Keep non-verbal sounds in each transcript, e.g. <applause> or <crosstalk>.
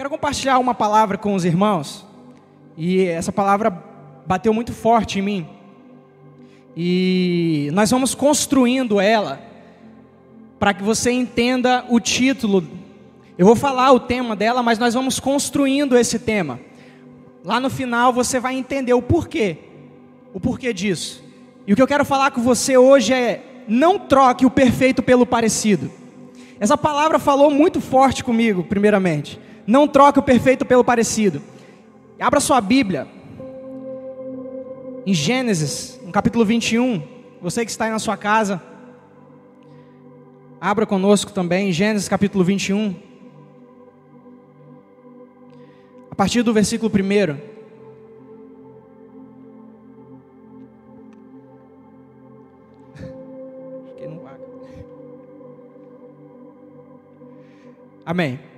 Quero compartilhar uma palavra com os irmãos, e essa palavra bateu muito forte em mim. E nós vamos construindo ela para que você entenda o título. Eu vou falar o tema dela, mas nós vamos construindo esse tema. Lá no final você vai entender o porquê, o porquê disso. E o que eu quero falar com você hoje é: não troque o perfeito pelo parecido. Essa palavra falou muito forte comigo, primeiramente. Não troque o perfeito pelo parecido. Abra sua Bíblia. Em Gênesis, no capítulo 21. Você que está aí na sua casa, abra conosco também, Gênesis capítulo 21. A partir do versículo 1. <laughs> Amém.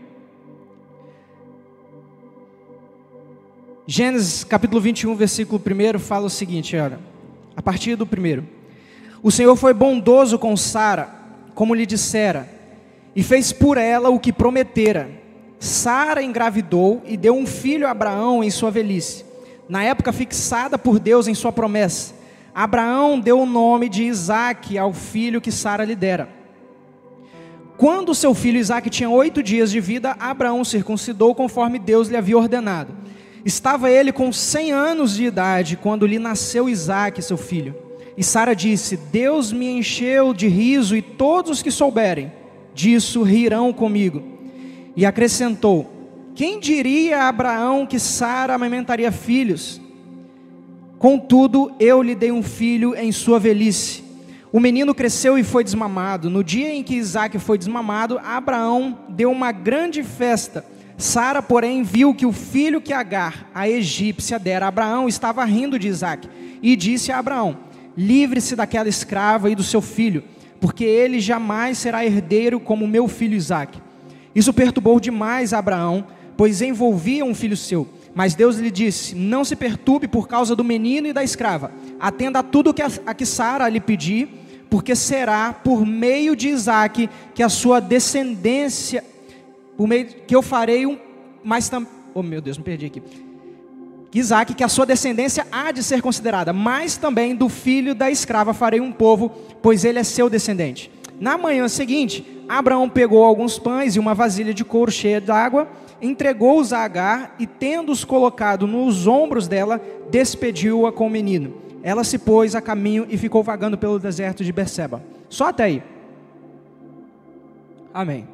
Gênesis capítulo 21, versículo 1 fala o seguinte, olha, a partir do primeiro. O Senhor foi bondoso com Sara, como lhe dissera, e fez por ela o que prometera. Sara engravidou e deu um filho a Abraão em sua velhice, na época fixada por Deus em sua promessa. Abraão deu o nome de Isaque ao filho que Sara lhe dera. Quando seu filho Isaac tinha oito dias de vida, Abraão circuncidou conforme Deus lhe havia ordenado. Estava ele com cem anos de idade quando lhe nasceu Isaac, seu filho. E Sara disse: Deus me encheu de riso, e todos os que souberem disso rirão comigo. E acrescentou: Quem diria a Abraão que Sara amamentaria filhos? Contudo, eu lhe dei um filho em sua velhice. O menino cresceu e foi desmamado. No dia em que Isaac foi desmamado, Abraão deu uma grande festa. Sara, porém, viu que o filho que Agar, a egípcia, dera a Abraão, estava rindo de Isaac. E disse a Abraão: Livre-se daquela escrava e do seu filho, porque ele jamais será herdeiro como meu filho Isaac. Isso perturbou demais Abraão, pois envolvia um filho seu. Mas Deus lhe disse: Não se perturbe por causa do menino e da escrava. Atenda a tudo que a que Sara lhe pedir porque será por meio de Isaac que a sua descendência, por meio que eu farei um, mas também, oh meu Deus, me perdi aqui. Isaac, que a sua descendência há de ser considerada, mas também do filho da escrava farei um povo, pois ele é seu descendente. Na manhã seguinte, Abraão pegou alguns pães e uma vasilha de couro cheia d'água, entregou-os a Agar e, tendo-os colocado nos ombros dela, despediu-a com o menino. Ela se pôs a caminho e ficou vagando pelo deserto de Berseba. Só até aí. Amém.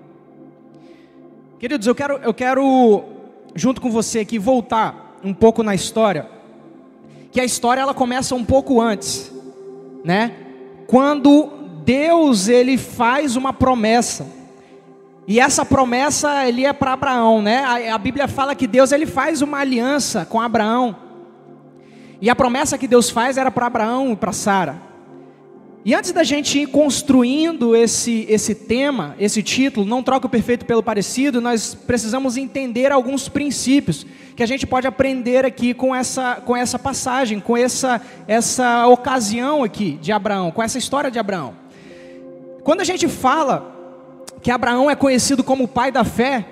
Queridos, eu quero, eu quero junto com você aqui voltar um pouco na história. Que a história ela começa um pouco antes, né? Quando Deus ele faz uma promessa. E essa promessa ele é para Abraão, né? A, a Bíblia fala que Deus ele faz uma aliança com Abraão. E a promessa que Deus faz era para Abraão e para Sara. E antes da gente ir construindo esse, esse tema, esse título, não troca o perfeito pelo parecido, nós precisamos entender alguns princípios que a gente pode aprender aqui com essa, com essa passagem, com essa, essa ocasião aqui de Abraão, com essa história de Abraão. Quando a gente fala que Abraão é conhecido como o pai da fé,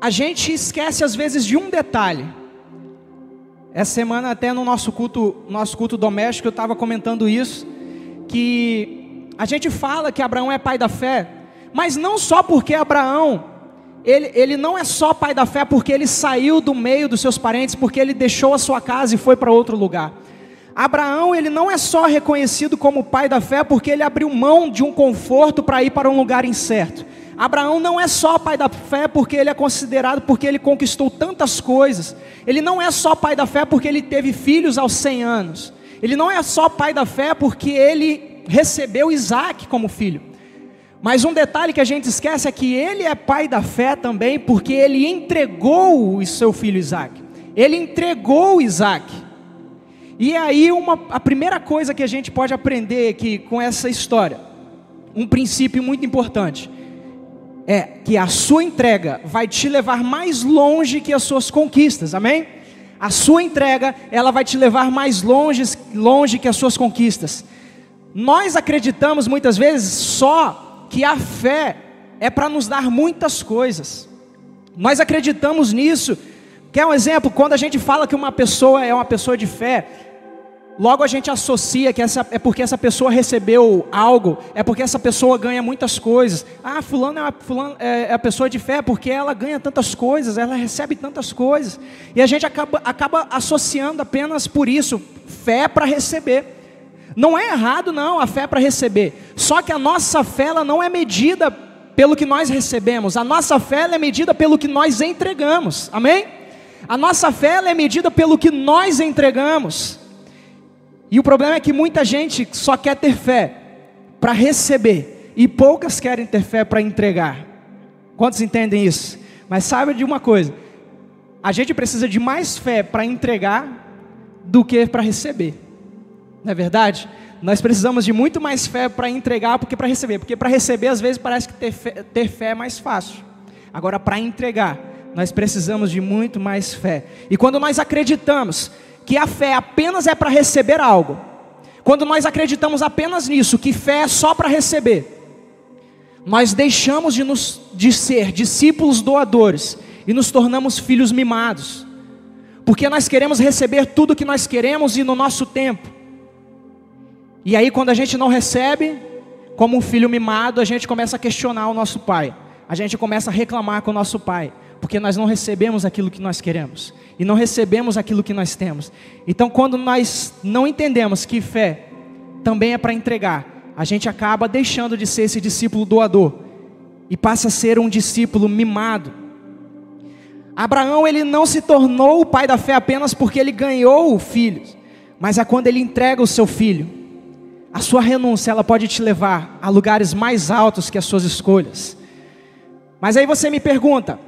a gente esquece às vezes de um detalhe essa semana até no nosso culto, nosso culto doméstico eu estava comentando isso, que a gente fala que Abraão é pai da fé, mas não só porque Abraão, ele, ele não é só pai da fé porque ele saiu do meio dos seus parentes, porque ele deixou a sua casa e foi para outro lugar. Abraão, ele não é só reconhecido como pai da fé porque ele abriu mão de um conforto para ir para um lugar incerto. Abraão não é só pai da fé porque ele é considerado, porque ele conquistou tantas coisas. Ele não é só pai da fé porque ele teve filhos aos 100 anos. Ele não é só pai da fé porque ele recebeu Isaac como filho. Mas um detalhe que a gente esquece é que ele é pai da fé também porque ele entregou o seu filho Isaac. Ele entregou Isaac. E aí uma, a primeira coisa que a gente pode aprender aqui com essa história, um princípio muito importante é que a sua entrega vai te levar mais longe que as suas conquistas, amém? A sua entrega, ela vai te levar mais longe, longe que as suas conquistas. Nós acreditamos muitas vezes só que a fé é para nos dar muitas coisas. Nós acreditamos nisso. Quer um exemplo? Quando a gente fala que uma pessoa é uma pessoa de fé, logo a gente associa que essa, é porque essa pessoa recebeu algo, é porque essa pessoa ganha muitas coisas. Ah, fulano, é, uma, fulano é, é a pessoa de fé porque ela ganha tantas coisas, ela recebe tantas coisas. E a gente acaba, acaba associando apenas por isso, fé para receber. Não é errado, não, a fé para receber. Só que a nossa fé ela não é medida pelo que nós recebemos, a nossa fé é medida pelo que nós entregamos, amém? A nossa fé é medida pelo que nós entregamos. E o problema é que muita gente só quer ter fé para receber, e poucas querem ter fé para entregar. Quantos entendem isso? Mas saiba de uma coisa: a gente precisa de mais fé para entregar do que para receber, não é verdade? Nós precisamos de muito mais fé para entregar do que para receber, porque para receber às vezes parece que ter fé, ter fé é mais fácil. Agora, para entregar, nós precisamos de muito mais fé. E quando nós acreditamos que a fé apenas é para receber algo, quando nós acreditamos apenas nisso, que fé é só para receber, nós deixamos de, nos, de ser discípulos doadores e nos tornamos filhos mimados, porque nós queremos receber tudo que nós queremos e no nosso tempo. E aí, quando a gente não recebe, como um filho mimado, a gente começa a questionar o nosso pai. A gente começa a reclamar com o nosso pai, porque nós não recebemos aquilo que nós queremos e não recebemos aquilo que nós temos. Então, quando nós não entendemos que fé também é para entregar, a gente acaba deixando de ser esse discípulo doador e passa a ser um discípulo mimado. Abraão ele não se tornou o pai da fé apenas porque ele ganhou o filho, mas é quando ele entrega o seu filho. A sua renúncia, ela pode te levar a lugares mais altos que as suas escolhas. Mas aí você me pergunta: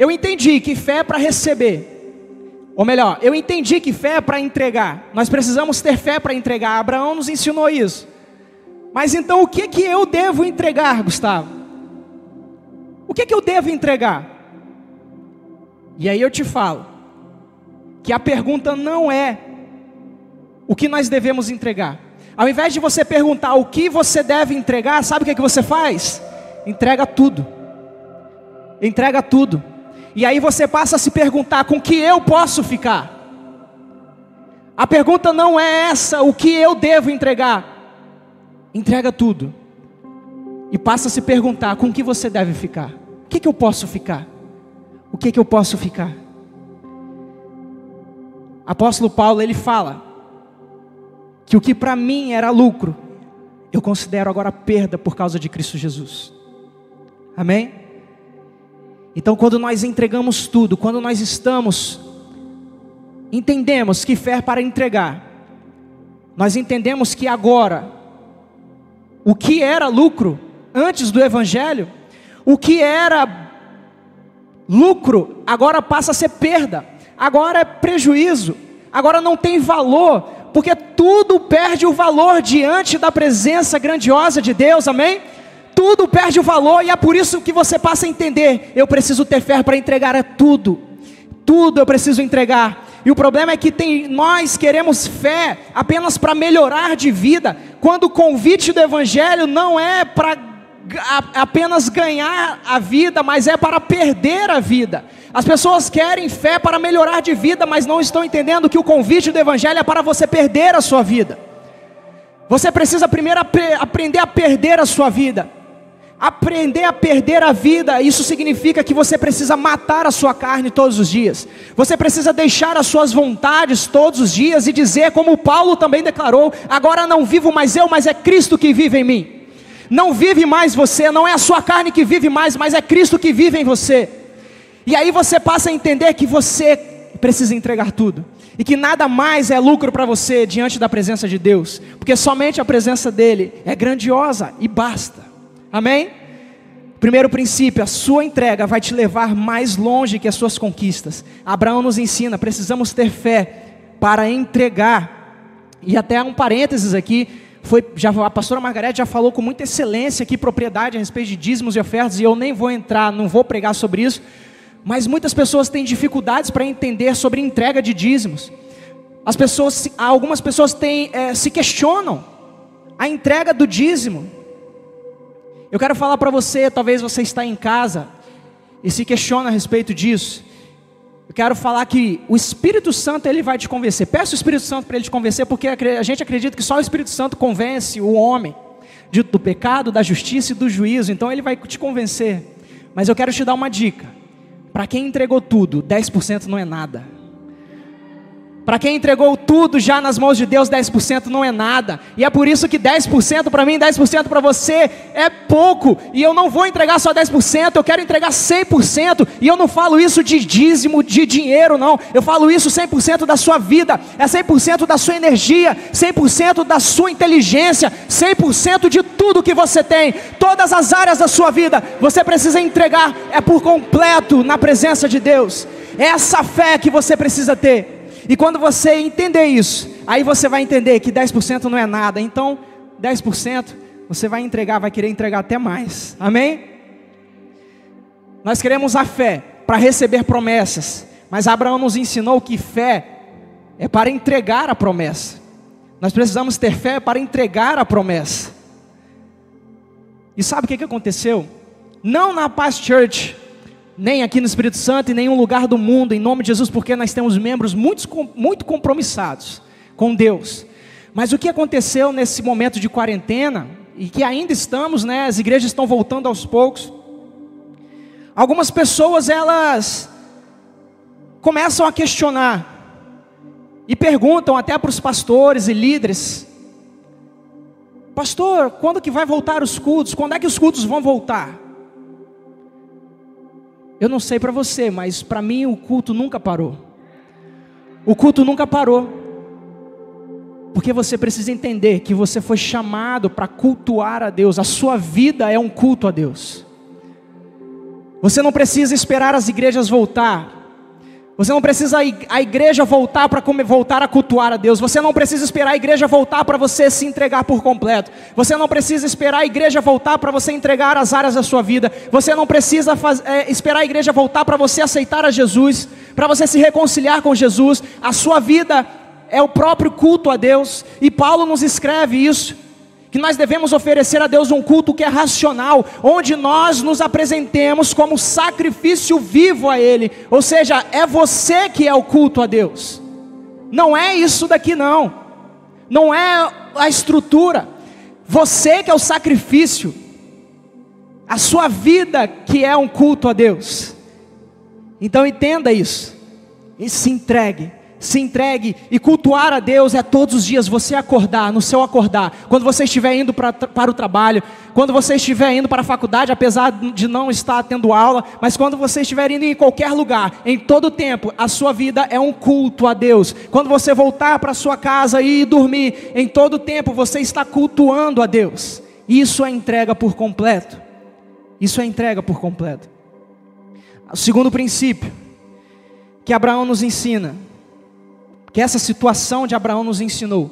eu entendi que fé é para receber. Ou melhor, eu entendi que fé é para entregar. Nós precisamos ter fé para entregar. Abraão nos ensinou isso. Mas então o que que eu devo entregar, Gustavo? O que que eu devo entregar? E aí eu te falo que a pergunta não é o que nós devemos entregar. Ao invés de você perguntar o que você deve entregar, sabe o que, é que você faz? Entrega tudo. Entrega tudo. E aí você passa a se perguntar com que eu posso ficar. A pergunta não é essa, o que eu devo entregar. Entrega tudo. E passa a se perguntar com que você deve ficar. O que, que eu posso ficar? O que, que eu posso ficar? Apóstolo Paulo, ele fala que o que para mim era lucro, eu considero agora perda por causa de Cristo Jesus. Amém? Então, quando nós entregamos tudo, quando nós estamos, entendemos que fé é para entregar, nós entendemos que agora, o que era lucro antes do Evangelho, o que era lucro, agora passa a ser perda, agora é prejuízo, agora não tem valor, porque tudo perde o valor diante da presença grandiosa de Deus, amém? Tudo perde o valor e é por isso que você passa a entender: eu preciso ter fé para entregar é tudo, tudo eu preciso entregar. E o problema é que tem, nós queremos fé apenas para melhorar de vida, quando o convite do Evangelho não é para apenas ganhar a vida, mas é para perder a vida. As pessoas querem fé para melhorar de vida, mas não estão entendendo que o convite do Evangelho é para você perder a sua vida. Você precisa primeiro ap aprender a perder a sua vida. Aprender a perder a vida, isso significa que você precisa matar a sua carne todos os dias. Você precisa deixar as suas vontades todos os dias e dizer, como Paulo também declarou: agora não vivo mais eu, mas é Cristo que vive em mim. Não vive mais você, não é a sua carne que vive mais, mas é Cristo que vive em você. E aí você passa a entender que você precisa entregar tudo. E que nada mais é lucro para você diante da presença de Deus. Porque somente a presença dEle é grandiosa e basta. Amém? Primeiro princípio, a sua entrega vai te levar mais longe que as suas conquistas. Abraão nos ensina, precisamos ter fé para entregar. E até um parênteses aqui, foi, já, a pastora Margarete já falou com muita excelência aqui, propriedade a respeito de dízimos e ofertas, e eu nem vou entrar, não vou pregar sobre isso, mas muitas pessoas têm dificuldades para entender sobre entrega de dízimos. As pessoas, algumas pessoas têm, é, se questionam a entrega do dízimo. Eu quero falar para você, talvez você está em casa e se questiona a respeito disso. Eu quero falar que o Espírito Santo ele vai te convencer. Peça o Espírito Santo para ele te convencer, porque a gente acredita que só o Espírito Santo convence o homem do pecado, da justiça e do juízo. Então ele vai te convencer. Mas eu quero te dar uma dica. Para quem entregou tudo, 10% não é nada. Para quem entregou tudo já nas mãos de Deus, 10% não é nada. E é por isso que 10% para mim, 10% para você é pouco. E eu não vou entregar só 10%, eu quero entregar 100%. E eu não falo isso de dízimo, de dinheiro, não. Eu falo isso 100% da sua vida, é 100% da sua energia, 100% da sua inteligência, 100% de tudo que você tem. Todas as áreas da sua vida, você precisa entregar é por completo na presença de Deus. É essa fé que você precisa ter. E quando você entender isso, aí você vai entender que 10% não é nada. Então, 10% você vai entregar, vai querer entregar até mais. Amém? Nós queremos a fé para receber promessas, mas Abraão nos ensinou que fé é para entregar a promessa. Nós precisamos ter fé para entregar a promessa. E sabe o que, aconteceu? Não na Paz Church, nem aqui no Espírito Santo, em nenhum lugar do mundo, em nome de Jesus, porque nós temos membros muito, muito compromissados com Deus. Mas o que aconteceu nesse momento de quarentena, e que ainda estamos, né, as igrejas estão voltando aos poucos, algumas pessoas elas começam a questionar, e perguntam até para os pastores e líderes, pastor, quando que vai voltar os cultos? Quando é que os cultos vão voltar? Eu não sei para você, mas para mim o culto nunca parou. O culto nunca parou. Porque você precisa entender que você foi chamado para cultuar a Deus. A sua vida é um culto a Deus. Você não precisa esperar as igrejas voltar você não precisa a igreja voltar para voltar a cultuar a Deus. Você não precisa esperar a igreja voltar para você se entregar por completo. Você não precisa esperar a igreja voltar para você entregar as áreas da sua vida. Você não precisa faz, é, esperar a igreja voltar para você aceitar a Jesus, para você se reconciliar com Jesus. A sua vida é o próprio culto a Deus. E Paulo nos escreve isso que nós devemos oferecer a Deus um culto que é racional, onde nós nos apresentemos como sacrifício vivo a Ele, ou seja, é você que é o culto a Deus, não é isso daqui não, não é a estrutura, você que é o sacrifício, a sua vida que é um culto a Deus, então entenda isso, e se entregue, se entregue e cultuar a Deus é todos os dias você acordar, no seu acordar, quando você estiver indo pra, para o trabalho, quando você estiver indo para a faculdade, apesar de não estar tendo aula, mas quando você estiver indo em qualquer lugar, em todo tempo, a sua vida é um culto a Deus. Quando você voltar para sua casa e dormir, em todo tempo você está cultuando a Deus. Isso é entrega por completo. Isso é entrega por completo. O segundo princípio que Abraão nos ensina que essa situação de Abraão nos ensinou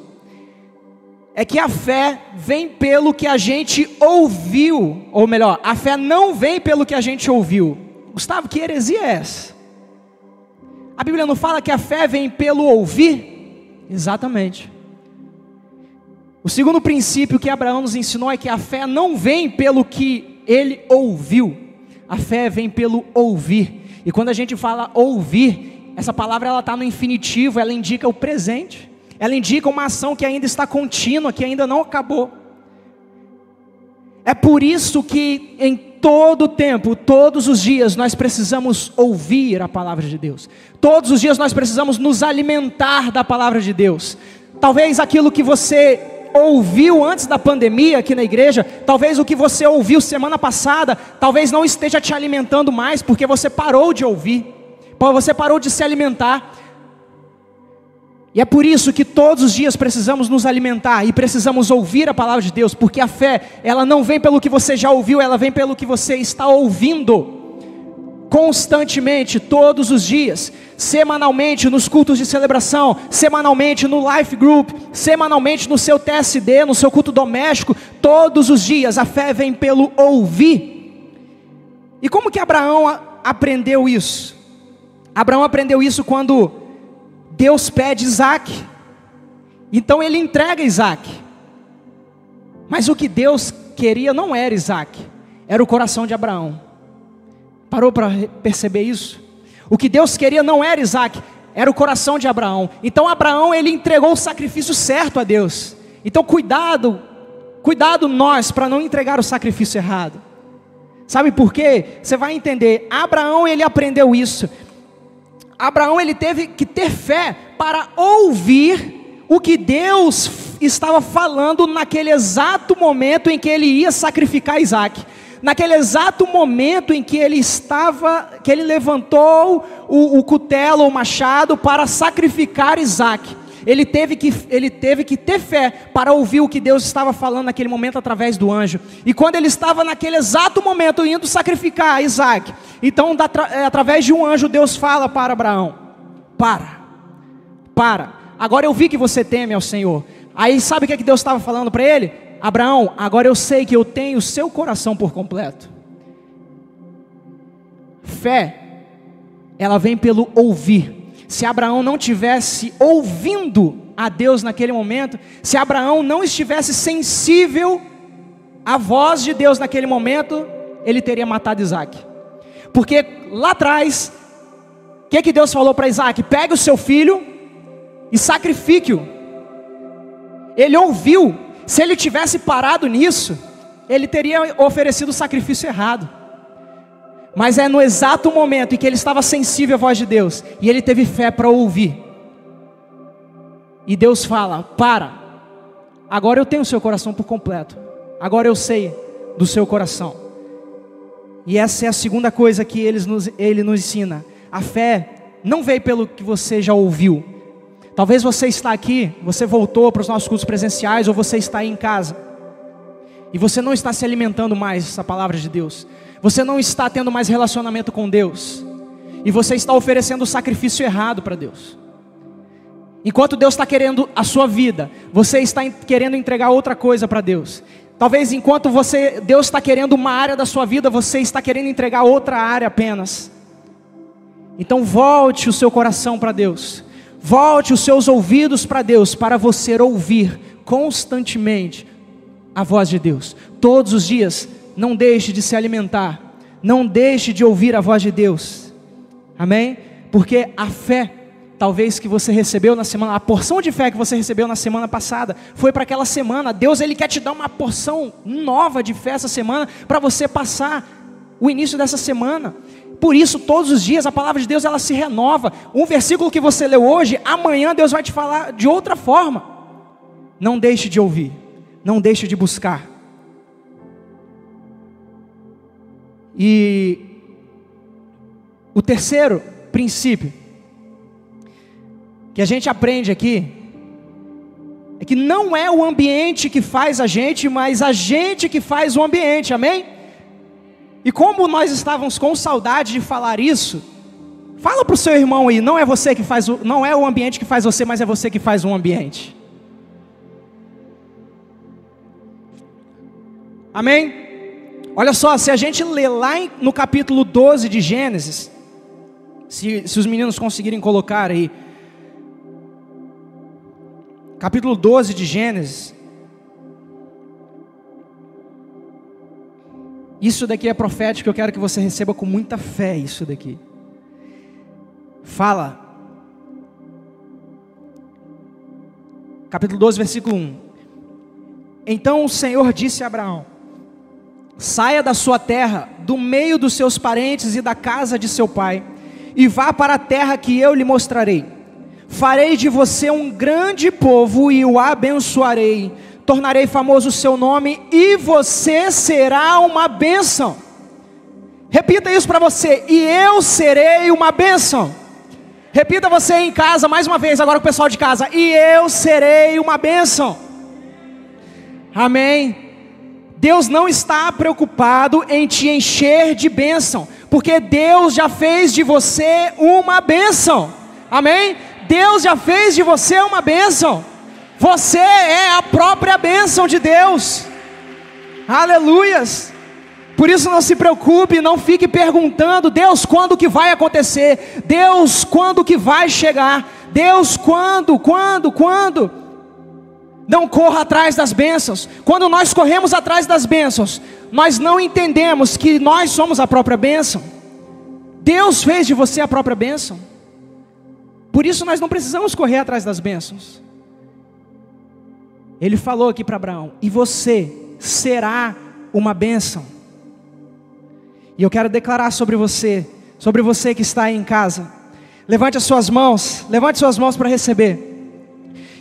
é que a fé vem pelo que a gente ouviu, ou melhor, a fé não vem pelo que a gente ouviu. Gustavo, que heresia é essa? A Bíblia não fala que a fé vem pelo ouvir? Exatamente. O segundo princípio que Abraão nos ensinou é que a fé não vem pelo que ele ouviu, a fé vem pelo ouvir. E quando a gente fala ouvir, essa palavra ela está no infinitivo, ela indica o presente. Ela indica uma ação que ainda está contínua, que ainda não acabou. É por isso que em todo tempo, todos os dias, nós precisamos ouvir a palavra de Deus. Todos os dias nós precisamos nos alimentar da palavra de Deus. Talvez aquilo que você ouviu antes da pandemia aqui na igreja, talvez o que você ouviu semana passada, talvez não esteja te alimentando mais porque você parou de ouvir você parou de se alimentar. E é por isso que todos os dias precisamos nos alimentar e precisamos ouvir a palavra de Deus, porque a fé, ela não vem pelo que você já ouviu, ela vem pelo que você está ouvindo. Constantemente, todos os dias, semanalmente nos cultos de celebração, semanalmente no life group, semanalmente no seu TSD, no seu culto doméstico, todos os dias a fé vem pelo ouvir. E como que Abraão aprendeu isso? Abraão aprendeu isso quando Deus pede Isaac. Então ele entrega Isaac. Mas o que Deus queria não era Isaac. era o coração de Abraão. Parou para perceber isso? O que Deus queria não era Isaac, era o coração de Abraão. Então Abraão ele entregou o sacrifício certo a Deus. Então cuidado, cuidado nós para não entregar o sacrifício errado. Sabe por quê? Você vai entender. Abraão ele aprendeu isso. Abraão ele teve que ter fé para ouvir o que Deus estava falando naquele exato momento em que ele ia sacrificar Isaac naquele exato momento em que ele estava, que ele levantou o, o cutelo, o machado, para sacrificar Isaac. Ele teve, que, ele teve que ter fé para ouvir o que Deus estava falando naquele momento através do anjo. E quando ele estava naquele exato momento indo sacrificar Isaac, então é, através de um anjo Deus fala para Abraão: Para, para. Agora eu vi que você teme ao Senhor. Aí sabe o que, é que Deus estava falando para ele? Abraão, agora eu sei que eu tenho o seu coração por completo. Fé, ela vem pelo ouvir. Se Abraão não tivesse ouvindo a Deus naquele momento, se Abraão não estivesse sensível à voz de Deus naquele momento, ele teria matado Isaac. Porque lá atrás, o que, que Deus falou para Isaac? Pegue o seu filho e sacrifique-o. Ele ouviu se ele tivesse parado nisso, ele teria oferecido o sacrifício errado. Mas é no exato momento em que ele estava sensível à voz de Deus e ele teve fé para ouvir. E Deus fala: Para, agora eu tenho o seu coração por completo, agora eu sei do seu coração. E essa é a segunda coisa que ele nos, ele nos ensina: a fé não veio pelo que você já ouviu, Talvez você está aqui, você voltou para os nossos cursos presenciais ou você está aí em casa. E você não está se alimentando mais dessa palavra de Deus. Você não está tendo mais relacionamento com Deus. E você está oferecendo o sacrifício errado para Deus. Enquanto Deus está querendo a sua vida, você está querendo entregar outra coisa para Deus. Talvez enquanto você Deus está querendo uma área da sua vida, você está querendo entregar outra área apenas. Então volte o seu coração para Deus. Volte os seus ouvidos para Deus, para você ouvir constantemente a voz de Deus. Todos os dias, não deixe de se alimentar, não deixe de ouvir a voz de Deus. Amém? Porque a fé, talvez que você recebeu na semana, a porção de fé que você recebeu na semana passada, foi para aquela semana. Deus ele quer te dar uma porção nova de fé essa semana para você passar o início dessa semana. Por isso, todos os dias a palavra de Deus ela se renova. Um versículo que você leu hoje, amanhã Deus vai te falar de outra forma. Não deixe de ouvir, não deixe de buscar. E o terceiro princípio que a gente aprende aqui é que não é o ambiente que faz a gente, mas a gente que faz o ambiente, amém? E como nós estávamos com saudade de falar isso, fala para o seu irmão aí, não é você que faz, o, não é o ambiente que faz você, mas é você que faz o ambiente. Amém? Olha só, se a gente ler lá no capítulo 12 de Gênesis, se, se os meninos conseguirem colocar aí, capítulo 12 de Gênesis, Isso daqui é profético, eu quero que você receba com muita fé isso daqui. Fala. Capítulo 12, versículo 1. Então o Senhor disse a Abraão: Saia da sua terra, do meio dos seus parentes e da casa de seu pai, e vá para a terra que eu lhe mostrarei. Farei de você um grande povo e o abençoarei tornarei famoso o seu nome e você será uma bênção. Repita isso para você, e eu serei uma bênção. Repita você em casa mais uma vez, agora com o pessoal de casa, e eu serei uma bênção. Amém. Deus não está preocupado em te encher de bênção, porque Deus já fez de você uma bênção. Amém? Deus já fez de você uma bênção. Você é a própria bênção de Deus. Aleluias. Por isso não se preocupe, não fique perguntando, Deus, quando que vai acontecer? Deus, quando que vai chegar? Deus, quando, quando, quando? Não corra atrás das bênçãos. Quando nós corremos atrás das bênçãos, nós não entendemos que nós somos a própria bênção. Deus fez de você a própria bênção. Por isso nós não precisamos correr atrás das bênçãos. Ele falou aqui para Abraão: e você será uma bênção. E eu quero declarar sobre você, sobre você que está aí em casa. Levante as suas mãos, levante suas mãos para receber.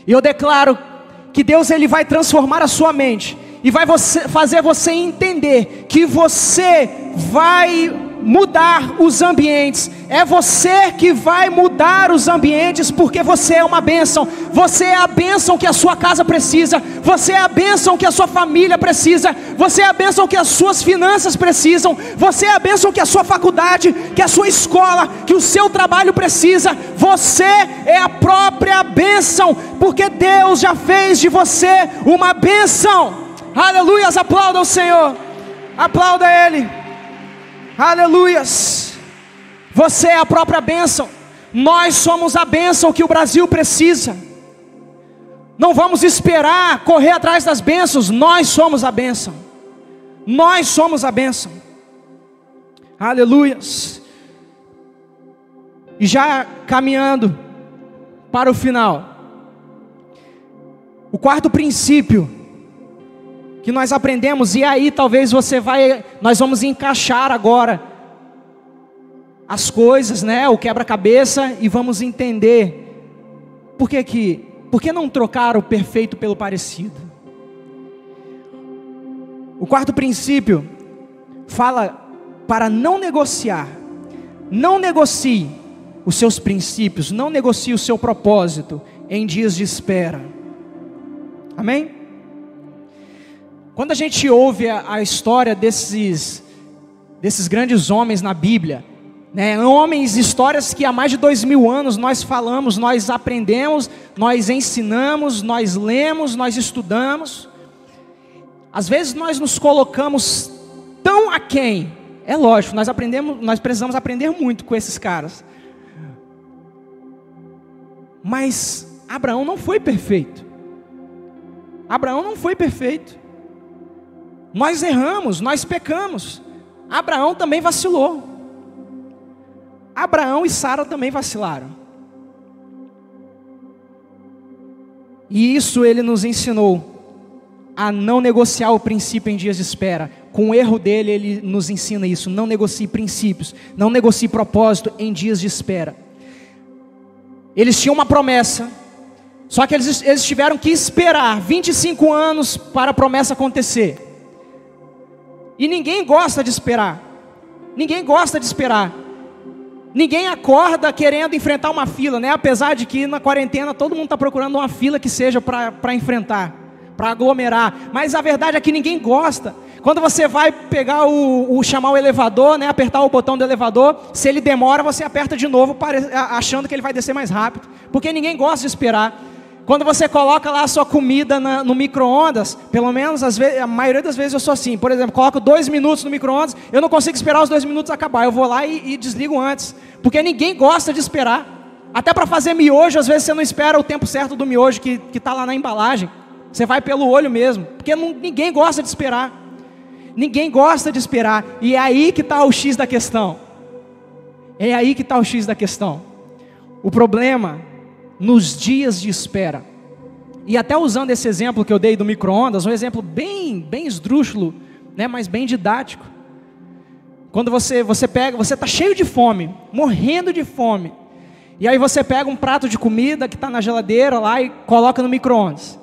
E eu declaro que Deus ele vai transformar a sua mente e vai você, fazer você entender que você vai mudar os ambientes. É você que vai mudar os ambientes, porque você é uma bênção. Você é a bênção que a sua casa precisa. Você é a bênção que a sua família precisa. Você é a bênção que as suas finanças precisam. Você é a bênção que a sua faculdade, que a sua escola, que o seu trabalho precisa. Você é a própria bênção, porque Deus já fez de você uma bênção. Aleluias, aplauda o Senhor. Aplauda Ele. Aleluias. Você é a própria bênção. Nós somos a bênção que o Brasil precisa. Não vamos esperar correr atrás das bênçãos. Nós somos a bênção. Nós somos a bênção. Aleluias. E já caminhando para o final. O quarto princípio que nós aprendemos e aí talvez você vai, nós vamos encaixar agora as coisas, né, o quebra-cabeça e vamos entender por que que, por que não trocar o perfeito pelo parecido? O quarto princípio fala para não negociar. Não negocie os seus princípios, não negocie o seu propósito em dias de espera. Amém? Quando a gente ouve a, a história desses, desses grandes homens na Bíblia, né, homens, histórias que há mais de dois mil anos nós falamos, nós aprendemos, nós ensinamos, nós lemos, nós estudamos. Às vezes nós nos colocamos tão aquém. É lógico, nós aprendemos, nós precisamos aprender muito com esses caras. Mas Abraão não foi perfeito. Abraão não foi perfeito. Nós erramos, nós pecamos. Abraão também vacilou. Abraão e Sara também vacilaram. E isso ele nos ensinou a não negociar o princípio em dias de espera. Com o erro dele, ele nos ensina isso. Não negocie princípios, não negocie propósito em dias de espera. Eles tinham uma promessa, só que eles, eles tiveram que esperar 25 anos para a promessa acontecer. E ninguém gosta de esperar. Ninguém gosta de esperar. Ninguém acorda querendo enfrentar uma fila, né? Apesar de que na quarentena todo mundo está procurando uma fila que seja para enfrentar, para aglomerar. Mas a verdade é que ninguém gosta. Quando você vai pegar o, o, chamar o elevador, né? Apertar o botão do elevador, se ele demora, você aperta de novo, achando que ele vai descer mais rápido, porque ninguém gosta de esperar. Quando você coloca lá a sua comida na, no micro-ondas, pelo menos vezes, a maioria das vezes eu sou assim. Por exemplo, coloco dois minutos no micro-ondas, eu não consigo esperar os dois minutos acabar. Eu vou lá e, e desligo antes. Porque ninguém gosta de esperar. Até para fazer miojo, às vezes você não espera o tempo certo do miojo que está lá na embalagem. Você vai pelo olho mesmo. Porque não, ninguém gosta de esperar. Ninguém gosta de esperar. E é aí que está o X da questão. É aí que está o X da questão. O problema nos dias de espera. E até usando esse exemplo que eu dei do micro-ondas, um exemplo bem, bem esdrúxulo, né, mas bem didático. Quando você, você pega, você está cheio de fome, morrendo de fome, e aí você pega um prato de comida que está na geladeira lá e coloca no micro-ondas.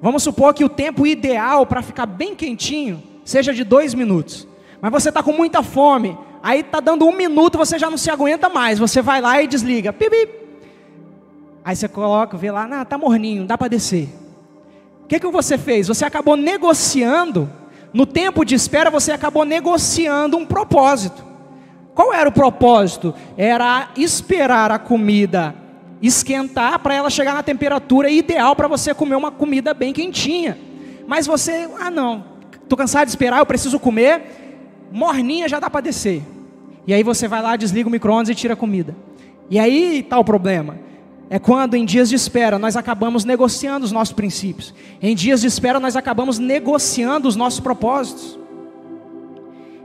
Vamos supor que o tempo ideal para ficar bem quentinho seja de dois minutos. Mas você está com muita fome, aí está dando um minuto, você já não se aguenta mais. Você vai lá e desliga. Pipi, Aí você coloca, vê lá, não, tá morninho, dá para descer. O que, que você fez? Você acabou negociando, no tempo de espera, você acabou negociando um propósito. Qual era o propósito? Era esperar a comida esquentar para ela chegar na temperatura ideal para você comer uma comida bem quentinha. Mas você, ah não, estou cansado de esperar, eu preciso comer, morninha já dá para descer. E aí você vai lá, desliga o micro-ondas e tira a comida. E aí está o problema é quando em dias de espera nós acabamos negociando os nossos princípios. Em dias de espera nós acabamos negociando os nossos propósitos.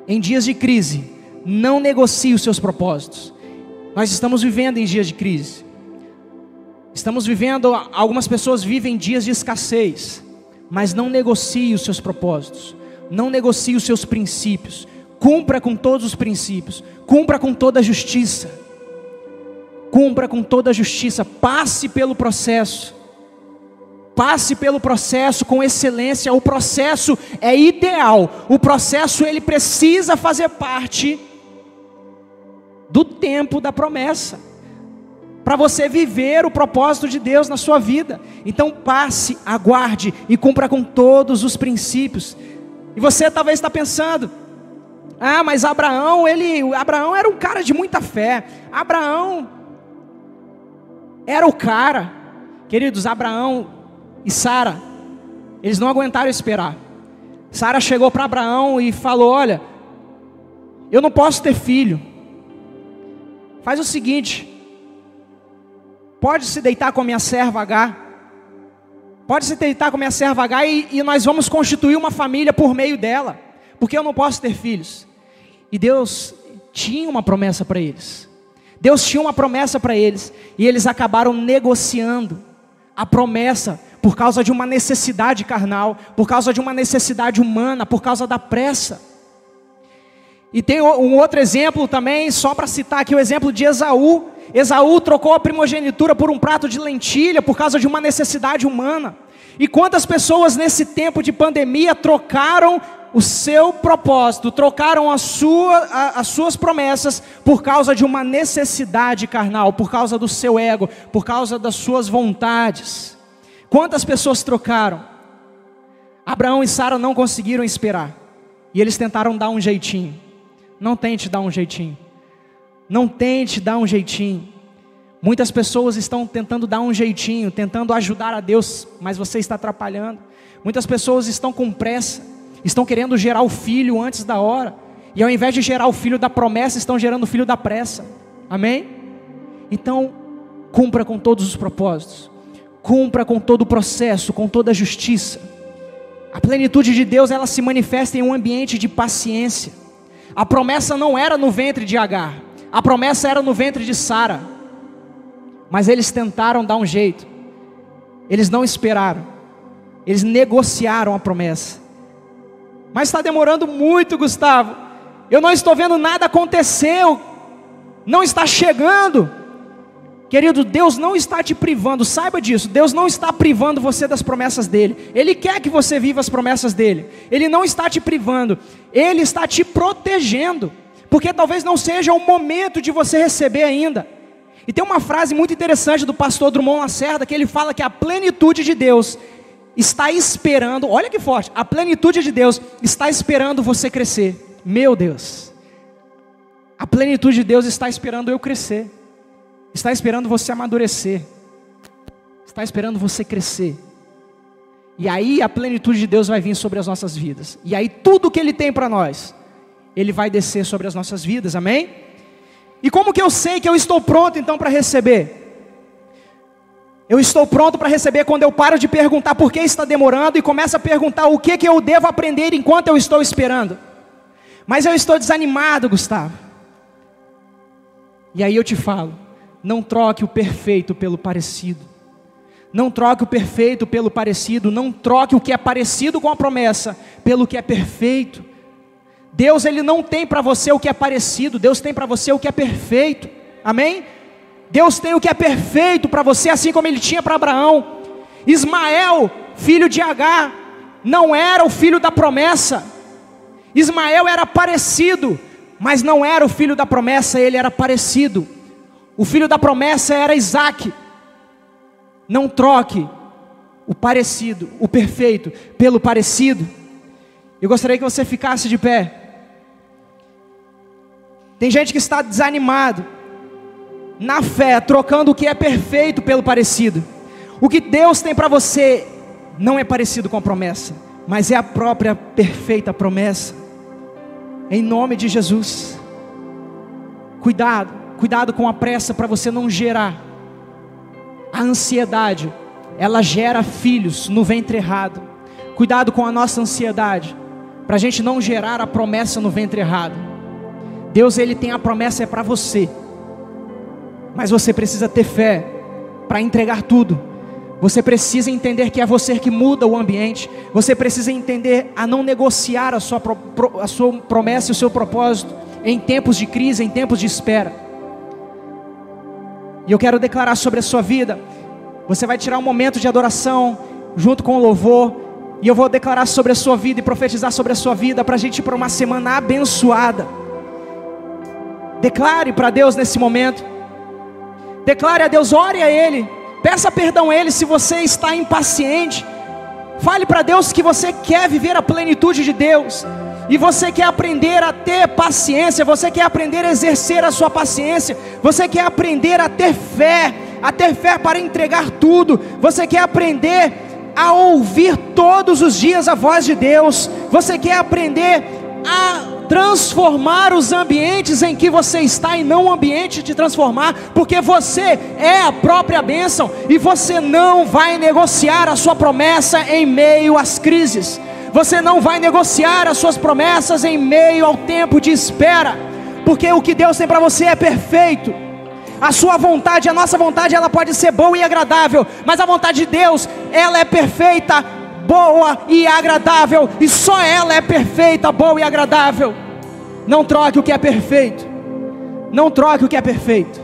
Em dias de crise, não negocie os seus propósitos. Nós estamos vivendo em dias de crise. Estamos vivendo, algumas pessoas vivem dias de escassez, mas não negocie os seus propósitos. Não negocie os seus princípios. Cumpra com todos os princípios. Cumpra com toda a justiça cumpra com toda a justiça, passe pelo processo. Passe pelo processo com excelência. O processo é ideal. O processo ele precisa fazer parte do tempo da promessa. Para você viver o propósito de Deus na sua vida. Então passe, aguarde e cumpra com todos os princípios. E você talvez está pensando: "Ah, mas Abraão, ele, Abraão era um cara de muita fé. Abraão era o cara, queridos, Abraão e Sara, eles não aguentaram esperar. Sara chegou para Abraão e falou: Olha, eu não posso ter filho. Faz o seguinte: pode se deitar com a minha serva H. Pode se deitar com a minha serva H e, e nós vamos constituir uma família por meio dela, porque eu não posso ter filhos. E Deus tinha uma promessa para eles. Deus tinha uma promessa para eles e eles acabaram negociando a promessa por causa de uma necessidade carnal, por causa de uma necessidade humana, por causa da pressa. E tem um outro exemplo também, só para citar aqui o exemplo de Esaú. Esaú trocou a primogenitura por um prato de lentilha por causa de uma necessidade humana. E quantas pessoas nesse tempo de pandemia trocaram o seu propósito, trocaram a sua, a, as suas promessas por causa de uma necessidade carnal, por causa do seu ego, por causa das suas vontades. Quantas pessoas trocaram? Abraão e Sara não conseguiram esperar, e eles tentaram dar um jeitinho. Não tente dar um jeitinho, não tente dar um jeitinho. Muitas pessoas estão tentando dar um jeitinho, tentando ajudar a Deus, mas você está atrapalhando. Muitas pessoas estão com pressa estão querendo gerar o filho antes da hora, e ao invés de gerar o filho da promessa, estão gerando o filho da pressa. Amém? Então, cumpra com todos os propósitos, cumpra com todo o processo, com toda a justiça. A plenitude de Deus, ela se manifesta em um ambiente de paciência. A promessa não era no ventre de Agar, a promessa era no ventre de Sara. Mas eles tentaram dar um jeito. Eles não esperaram. Eles negociaram a promessa. Mas está demorando muito, Gustavo. Eu não estou vendo nada acontecer. Não está chegando. Querido, Deus não está te privando, saiba disso. Deus não está privando você das promessas dele. Ele quer que você viva as promessas dele. Ele não está te privando, ele está te protegendo. Porque talvez não seja o momento de você receber ainda. E tem uma frase muito interessante do pastor Drummond Lacerda que ele fala que a plenitude de Deus está esperando, olha que forte, a plenitude de Deus está esperando você crescer. Meu Deus, a plenitude de Deus está esperando eu crescer, está esperando você amadurecer, está esperando você crescer. E aí a plenitude de Deus vai vir sobre as nossas vidas. E aí tudo que Ele tem para nós, Ele vai descer sobre as nossas vidas, amém? E como que eu sei que eu estou pronto então para receber? Eu estou pronto para receber quando eu paro de perguntar por que está demorando e começo a perguntar o que, que eu devo aprender enquanto eu estou esperando. Mas eu estou desanimado, Gustavo. E aí eu te falo: não troque o perfeito pelo parecido. Não troque o perfeito pelo parecido. Não troque o que é parecido com a promessa pelo que é perfeito. Deus ele não tem para você o que é parecido. Deus tem para você o que é perfeito. Amém? Deus tem o que é perfeito para você, assim como ele tinha para Abraão. Ismael, filho de Agar, não era o filho da promessa. Ismael era parecido, mas não era o filho da promessa, ele era parecido. O filho da promessa era Isaac. Não troque o parecido, o perfeito, pelo parecido. Eu gostaria que você ficasse de pé. Tem gente que está desanimado na fé, trocando o que é perfeito pelo parecido. O que Deus tem para você não é parecido com a promessa, mas é a própria perfeita promessa. Em nome de Jesus. Cuidado, cuidado com a pressa para você não gerar A ansiedade, ela gera filhos no ventre errado. Cuidado com a nossa ansiedade, para a gente não gerar a promessa no ventre errado. Deus, Ele tem a promessa é para você, mas você precisa ter fé para entregar tudo. Você precisa entender que é você que muda o ambiente. Você precisa entender a não negociar a sua, a sua promessa e o seu propósito em tempos de crise, em tempos de espera. E eu quero declarar sobre a sua vida. Você vai tirar um momento de adoração junto com o louvor. E eu vou declarar sobre a sua vida e profetizar sobre a sua vida para a gente ir para uma semana abençoada. Declare para Deus nesse momento. Declare a Deus, ore a Ele. Peça perdão a Ele se você está impaciente. Fale para Deus que você quer viver a plenitude de Deus. E você quer aprender a ter paciência, você quer aprender a exercer a sua paciência, você quer aprender a ter fé, a ter fé para entregar tudo, você quer aprender a ouvir todos os dias a voz de Deus, você quer aprender a transformar os ambientes em que você está e não o ambiente de transformar, porque você é a própria bênção e você não vai negociar a sua promessa em meio às crises. Você não vai negociar as suas promessas em meio ao tempo de espera, porque o que Deus tem para você é perfeito. A sua vontade, a nossa vontade, ela pode ser boa e agradável, mas a vontade de Deus, ela é perfeita, boa e agradável, e só ela é perfeita, boa e agradável. Não troque o que é perfeito. Não troque o que é perfeito.